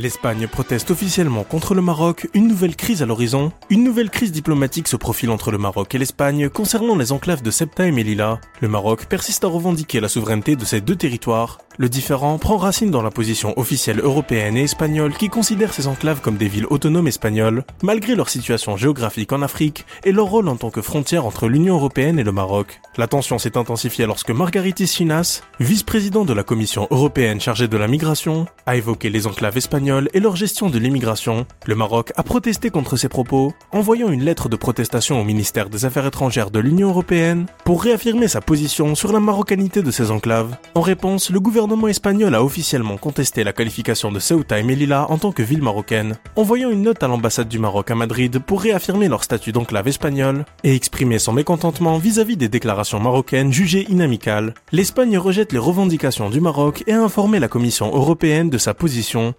L'Espagne proteste officiellement contre le Maroc, une nouvelle crise à l'horizon, une nouvelle crise diplomatique se profile entre le Maroc et l'Espagne concernant les enclaves de Septa et Melilla. Le Maroc persiste à revendiquer la souveraineté de ces deux territoires. Le différent prend racine dans la position officielle européenne et espagnole qui considère ces enclaves comme des villes autonomes espagnoles, malgré leur situation géographique en Afrique et leur rôle en tant que frontière entre l'Union européenne et le Maroc. La tension s'est intensifiée lorsque Margaritis Chinas, vice-président de la Commission européenne chargée de la migration, a évoqué les enclaves espagnoles et leur gestion de l'immigration. Le Maroc a protesté contre ces propos, envoyant une lettre de protestation au ministère des Affaires étrangères de l'Union européenne pour réaffirmer sa position sur la marocanité de ces enclaves. En réponse, le gouvernement gouvernement espagnol a officiellement contesté la qualification de Ceuta et Melilla en tant que ville marocaine, envoyant une note à l'ambassade du Maroc à Madrid pour réaffirmer leur statut d'enclave espagnole et exprimer son mécontentement vis-à-vis des déclarations marocaines jugées inamicales. L'Espagne rejette les revendications du Maroc et a informé la Commission européenne de sa position